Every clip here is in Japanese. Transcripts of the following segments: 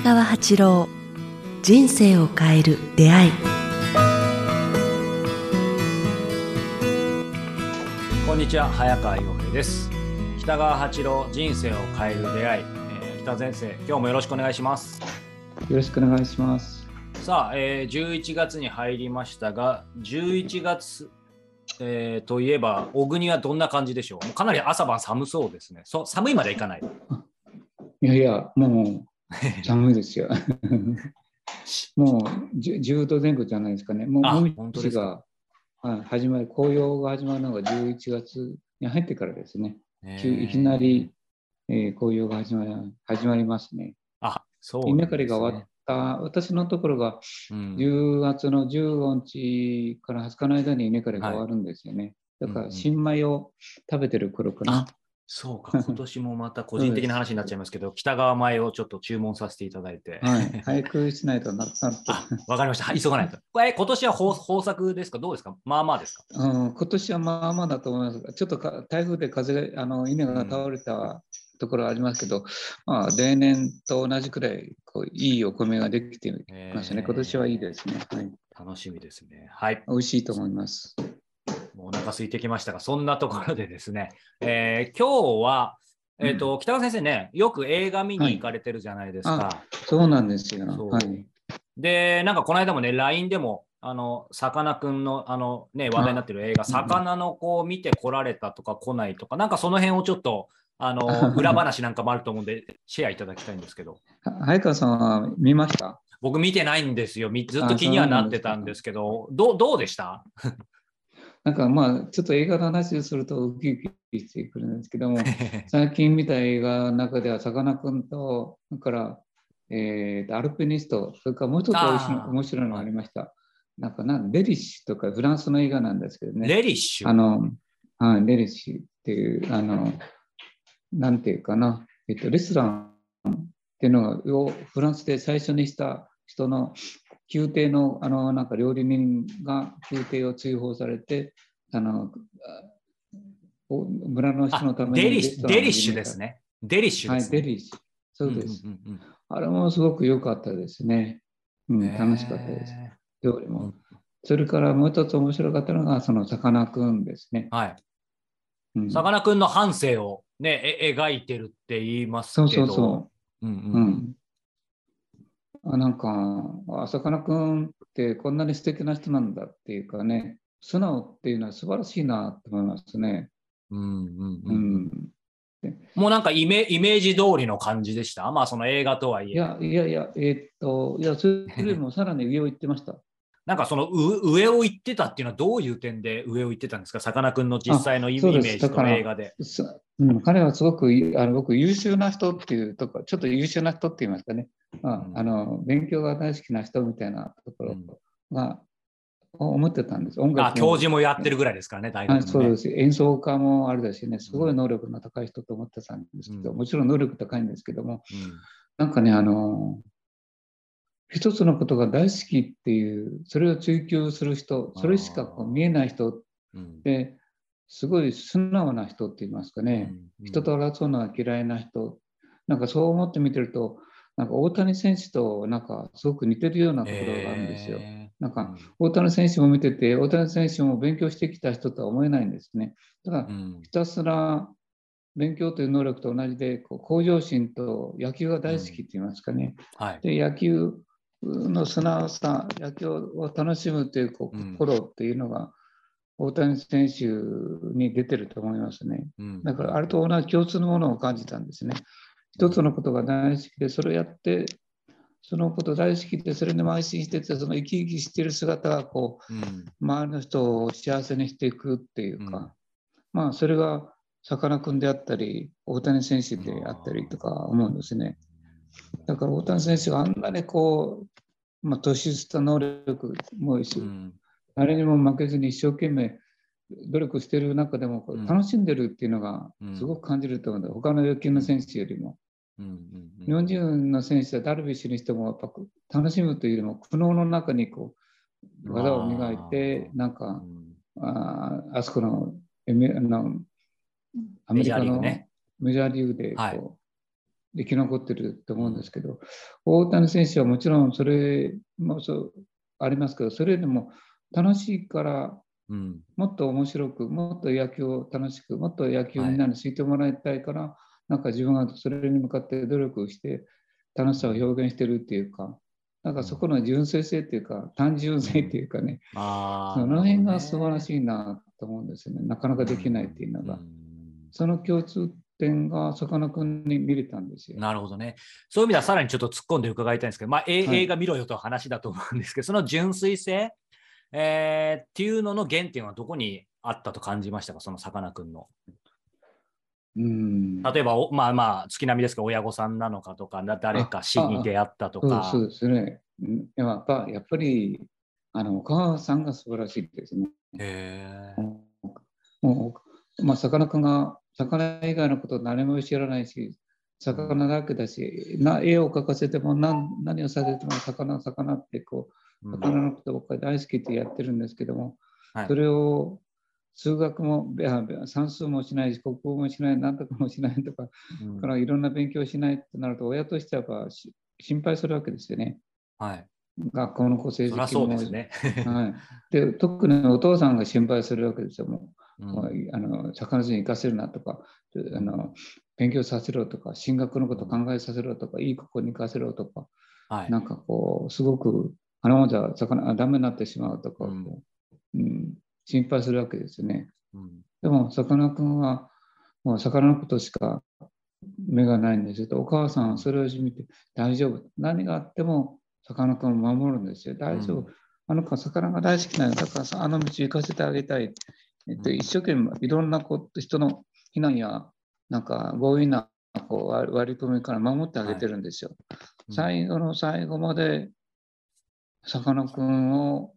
北川八郎人生を変える出会い。こんにちは早川洋平です。北川八郎人生を変える出会い、えー、北先生今日もよろしくお願いします。よろしくお願いします。さあ、えー、11月に入りましたが11月えー、といえば、小国はどんな感じでしょう？かなり朝晩寒そうですね。そ寒いまでいかない。いやいや、もう 寒いですよ。もう 10, 度前後じゃないですかね。もう本当ですが始まり、紅葉が始まるのが11月に入ってからですね。いきなり、えー、紅葉が始まり始まりますね。あ、そう、ね、稲刈りが終わった私のところが10月の15日から20日の間に稲刈りが終わるんですよね。はい、だから新米を食べてる頃かな。そうか、今年もまた個人的な話になっちゃいますけど、北川米をちょっと注文させていただいて。はい、早くしないとなったわかりました、急がないと。これ、今年は豊豊作ですか、どうですか、まあまあですか？うん、今年はまあまあだと思いますが、ちょっとか台風で風が、あの稲が倒れたところありますけど、まあ、例年と同じくらいこういいお米ができていますね。今年はいいですね。はい、楽しみですね。はい。美味しいと思います。もうお腹空いてきましたが、そんなところでですね、えー、今日は、えーと、うん、北川先生ね、よく映画見に行かれてるじゃないですか。はい、そうなんですよ。はい、で、なんかこの間もね、LINE でも、あのさかなクンのあの、ね、話題になってる映画、魚の子を見てこられたとか来ないとか、なんかその辺をちょっとあの 裏話なんかもあると思うんで、シェアいただきたいんですけど。早川さんは見ました？僕見てないんですよ。ずっと気にはなってたんですけど、どどうでした？なんかまあ、ちょっと映画の話をするとウキウキしてくるんですけども、最近見た映画の中では、さかなクンと、それから、えー、アルピニスト、それからもう一つ面白いのがありました。なんかなんレリッシュとかフランスの映画なんですけどね。レリッシュ？あの、はい、レリッシュっていう、あの、なんていうかな、えっと、レストランっていうのをフランスで最初にした人の宮廷のあのなんか料理人が宮廷を追放されて、あの村の人のためにデリッシュですね。デリッシュですね。はい、デリッシュ。そうです、うんうんうん。あれもすごく良かったですね。うん、楽しかったです。料理も。それからもう一つ面白かったのが、そのさかなクンですね。はい。さかなクンの半生をね、描いてるって言いますけど。そうそうそう。うんうん、うん、あなんか、あさかなクンってこんなに素敵な人なんだっていうかね、素直っていうのは素晴らしいなと思いますね。うんうんうん。うん、もうなんかイメイメージ通りの感じでした？まあその映画とはいえ。いやいやいや、えー、っと、いや、それよりもさらに上を行ってました。なんかその上を行ってたっていうのはどういう点で上を行ってたんですか、さかなクンの実際のイメージと映画で。うん、彼はすごくあの僕優秀な人っていうとこちょっと優秀な人って言いますかね、まあ、うん、あの勉強が大好きな人みたいなところが、うん、思ってたんです。音楽教授もやってるぐらいですからね、大学、ね、そうです。演奏家もあれだしね、すごい能力の高い人と思ってたんですけど、もちろん能力高いんですけども、なんかね、あの一つのことが大好きっていう、それを追求する人、それしかこう見えない人で、すごい素直な人って言いますかね、人と争うのが嫌いな人、なんかそう思って見てると、なんか大谷選手となんかすごく似てるようなところがあるんですよ。えー、なんか大谷選手も見てて、大谷選手も勉強してきた人とは思えないんですね。だからひたすら勉強という能力と同じで、こう向上心と野球が大好きって言いますかね。うんはい、で野球の素直さ、野球を楽しむという心っていうのが、大谷選手に出てると思いますね。だから、あれと同じ共通のものを感じたんですね。一つのことが大好きで、それをやって、そのこと大好きで、それに邁進してて、その生き生きしている姿が、こう、周りの人を幸せにしていくっていうか、まあ、それがさかなクンであったり、大谷選手であったりとか思うんですね。だから大谷選手があんなにこう、まあ、突出した能力もし、うん、誰にも負けずに一生懸命努力している中でも楽しんでるっていうのがすごく感じると思うんだ、うん、他の野球の選手よりも。日本人の選手はダルビッシュにしてもやっぱ楽しむというよりも苦悩の中にこう技を磨いてなんかああそこのアメリカのメジャーリーグでこう、生き残ってると思うんですけど、大谷選手はもちろんそれもそうありますけど、それでも楽しいから、うん。もっと面白く、もっと野球を楽しく、もっと野球をみんなに知ってもらいたいから、なんか自分はそれに向かって努力をして、楽しさを表現してるっていうか、なんかそこの純粋性っていうか、単純性っていうかね。その辺が素晴らいしいなと思うんですよね。なかなかできないっていうのが。んその共通点がさかなクンに見れたんですよ。なるほどね。そういう意味ではさらにちょっと突っ込んで伺いたいんですけど、まあ、映画見ろよという話だと思うんですけど、その純粋性、えーっていうのの原点はどこにあったと感じましたか、そのさかなクンの。うん。例えば、おまあまあ、月並みですけど、親御さんなのかとか、な誰か死に出会ったとか。そうですね。うんやっぱやっぱりあのお母さんが素晴らしいですね。へもう、まあ、さかなクンが魚以外のこと何も知らないし、魚だけだし、な絵を描かせても何何をさせても魚、魚ってこう、魚のことばっかり大好きってやってるんですけども、はいそれを数学も算数もしないし、国語もしない、なんとかもしないとか、うんからいろんな勉強しないってなると、親としては心配するわけですよね。はい。学校の成績も。そうですね。はい、で特にお父さんが心配するわけですよ。もううんあの魚津に行かせるなとかあの、勉強させろとか、進学のこと考えさせろとか、いい高校に行かせろとか、はい。なんかこう、すごく、あのままじゃ魚あダメになってしまうとか、うんうん、心配するわけですよね。うんでも、さかなクンは、もう魚のことしか目がないんですよ。お母さんはそれを見て、大丈夫。何があっても、さかなクンを守るんですよ。大丈夫。うんあの子は魚が大好きなんだからさ、あの道行かせてあげたい。えっと、うん一生懸命いろんなこと人の避難や、なんか強引なこう割割り込みから守ってあげてるんですよ。うん最後の最後まで、さかなクンを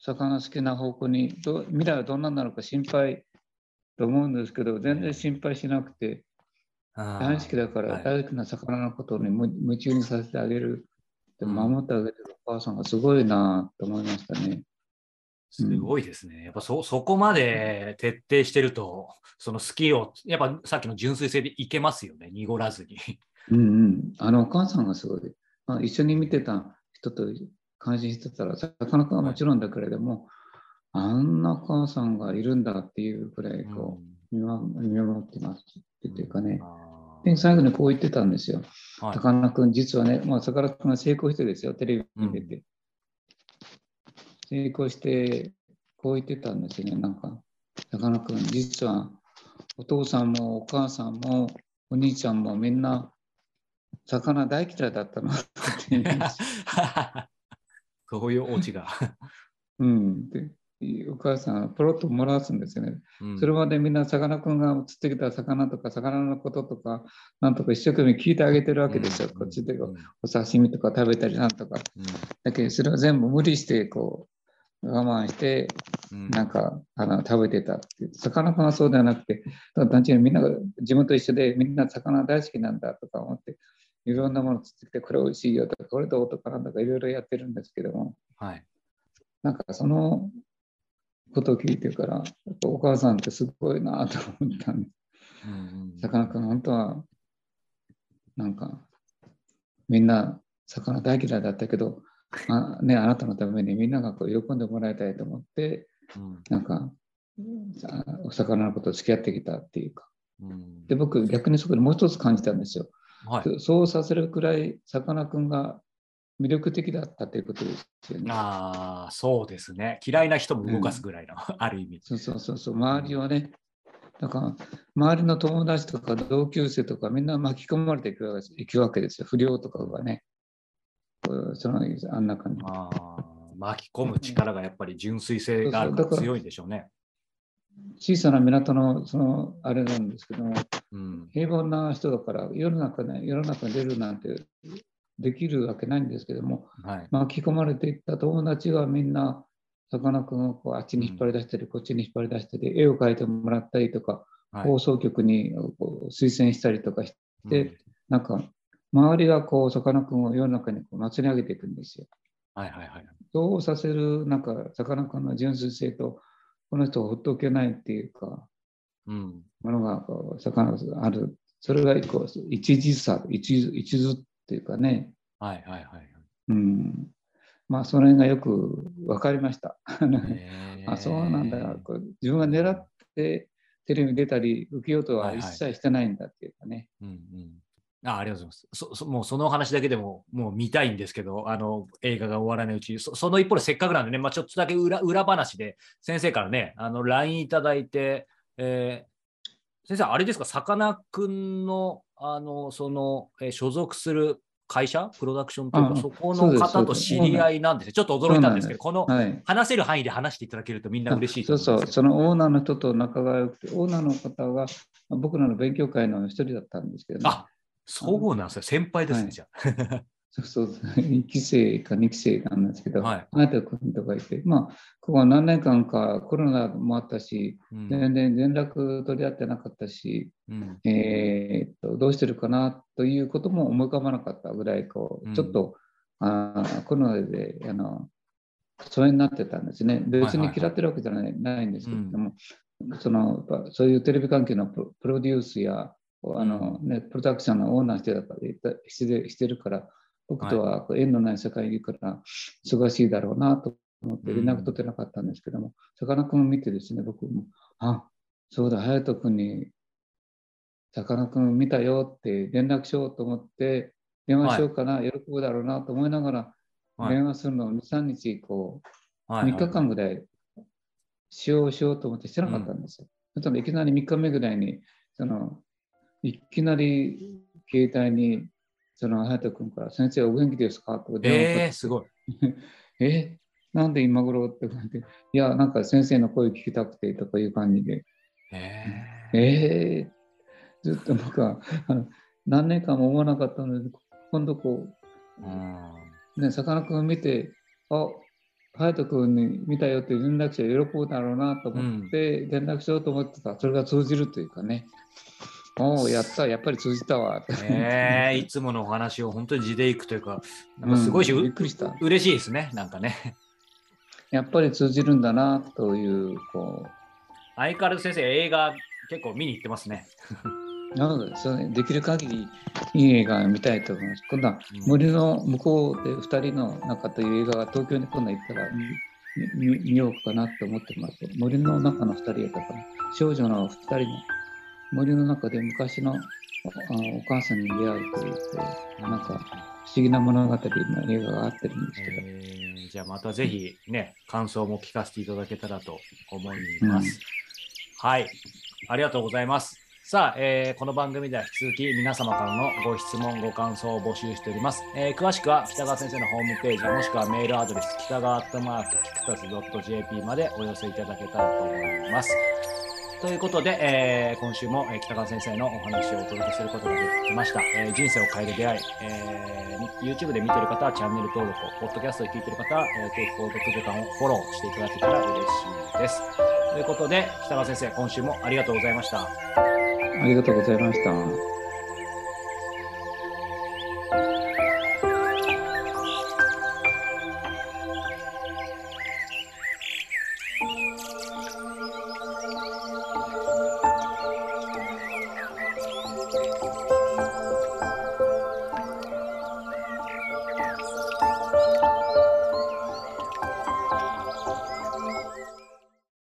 魚好きな方向にど、未来はどんなになるか心配と思うんですけど、全然心配しなくて、大好きだからはい大好きな魚のことに夢夢中にさせてあげる。でうん守ってあげてるお母さんがすごいなと思いましたね。すごいですね。やっぱそそこまで徹底してると、その好きを、やっぱさっきの純粋性でいけますよね、濁らずに。うんうん。あのお母さんがすごい。まあ、一緒に見てた人と感心してたら、さかなクンはもちろんだけれども、あんなお母さんがいるんだっていうくらいこう、見守ってますっていうかね。で、最後にこう言ってたんですよ。はい。さかなクン、実はね、まあ、さかなクンが成功してですよ、テレビに出て。成功して、こう言ってたんですよね、なんか、さかなクン、実はお父さんもお母さんもお兄ちゃんもみんな、魚大嫌いだったのって言うんですそういうオチが。うん。で、お母さん、ポロッともらわすんですよね。うんそれまでみんなさかなクンが釣ってきた魚とか、魚のこととか、なんとか一生懸命聞いてあげてるわけですよ、こっちで。うんお刺身とか食べたりなんとか。うんだけど、それを全部無理して、こう、我慢して、うんなんか、あの食べてたっていう。魚がそうではなくて、ただ単純にみんなが自分と一緒で、みんな魚大好きなんだとか思って、いろんなもの釣ってきて、これ美味しいよとか、これどうとかなんだかいろいろやってるんですけども、はい。なんかそのことを聞いてから、お母さんってすごいなと思ったんです。さかなクン、本当は、なんか、みんな魚大嫌いだったけど、あ,、ね、あなたのためにみんながこう喜んでもらいたいと思って、うんなんか、さお魚のことを付き合ってきたっていうか。うんで、僕、逆にそこでもう一つ感じたんですよ。はい。そうさせるくらい、さかなクンが魅力的だったということですよね。ああ、そうですね。嫌いな人も動かすぐらいの、ある意味。そうそうそうそう、周りをね、だから、周りの友達とか同級生とかみんな巻き込まれていくわけですよ。不良とかがね。そのあん中に。ああ巻き込む力がやっぱり純粋性があるから強いんでしょうね。小さな港の、その、あれなんですけども、うん。平凡な人だから、世の中ね、世の中に出るなんてできるわけないんですけども、はい。巻き込まれていった友達がみんな、さかなクンをこうあっちに引っ張り出したり、こっちに引っ張り出したり、絵を描いてもらったりとか、はい放送局にこう推薦したりとかして、うんなんか、周りがこう、さかなクンを世の中にこう祭り上げていくんですよ。はいはいはい。そうさせる、なんか、さかなクンの純粋性と、この人をほっとけないっていうか、うん。ものがこう、さかなあるそれが一個、一時差、一一途っていうかね、はいはいはい。うん、まあ、その辺がよく分かりました。あそうなんだこう自分が狙ってテレビに出たり受けようとは一切してないんだっていうかね。うんうんあありがとうございますそそ。もうそのお話だけでももう見たいんですけど、あの映画が終わらないうちに、そその一方でせっかくなんでね、まあ、ちょっとだけ裏裏話で、先生からね、あの LINE いただいて、えー先生、あれですか、さかなクンのあのその、えー所属する会社、プロダクションというか、あそこの方と知り合いなんですね。ちょっと驚いたんですけど、このはい。話せる範囲で話していただけるとみんな嬉しいとそう。そう、そのオーナーの人と仲が良くて、オーナーの方が僕らの勉強会の一人だったんですけど、ね、あそうなんですよ。先輩ですね、はい。じゃあ。そうそう、1期生か2期生なんですけど、はい。あなた君とかいて、まあ、ここは何年間かコロナもあったし、うん。全然連絡取り合ってなかったし、うん。えーっとどうしてるかなということも思い浮かばなかったぐらいこうちょっと、あーコロナであの疎遠になってたんですね。別に嫌ってるわけじゃない,、ないんですけれども、そのそういうテレビ関係のプロデュースやあの、ね、プロダクションのオーナーしてたからしてしてるから、僕とは縁のない世界にいるから忙しいだろうなと思って連絡取ってなかったんですけども、さかなクンを見てですね、僕も、あそうだ、隼人君にさかなクン見たよって連絡しようと思って、電話しようかな、喜ぶだろうなと思いながら、はい。電話するのを2、3日、こう、はい3日間ぐらいしようしようと思ってしてなかったんですよ。そしたらいきなり3日目ぐらいに、その、いきなり携帯に、その、隼人君から、先生お元気ですか？とか電話えー、すごい。え？なんで今頃？って感じで、いや、なんか先生の声聞きたくてとかいう感じで、ええー、ずっと僕はあの何年間も思わなかったので、今度こーうん。う、ね、さかなクン見て、あ隼人君に見たよって連絡者喜ぶだろうなと思って、連絡しようと思ってた、それが通じるというかね、おお、やった、やっぱり通じたわ。えー、いつものお話を本当に地でいくというか、なんかすごいし、うんうびっくりした。嬉しいですね、なんかね。やっぱり通じるんだなという、こ相変わらず先生、映画結構見に行ってますね。う、なので、それできる限りいい映画を見たいと思います。今度はうん森の向こうで2人の中という映画が東京に今度行ったら見ようかなと思ってます。森の中の2人やったから、少女の2人の森の中で昔のあお母さんに出会うという、なんか不思議な物語の映画があってるんですけど、えーじゃあまたぜひね、感想も聞かせていただけたらと思います。はい、ありがとうございます。さあ、えーこの番組では引き続き皆様からのご質問、ご感想を募集しております。えー詳しくは北川先生のホームページ、もしくはメールアドレス、北川アットマーク、キクタス .jp までお寄せいただけたらと思います。ということで、えー今週も、北川先生のお話をお届けすることができました。えー人生を変える出会い、えー YouTube で見てる方はチャンネル登録を、ポッドキャストで聞いてる方は、え、定期購読ボタンをフォローしていただけたら嬉しいです。ということで、北川先生、今週もありがとうございました。ありがとうございました。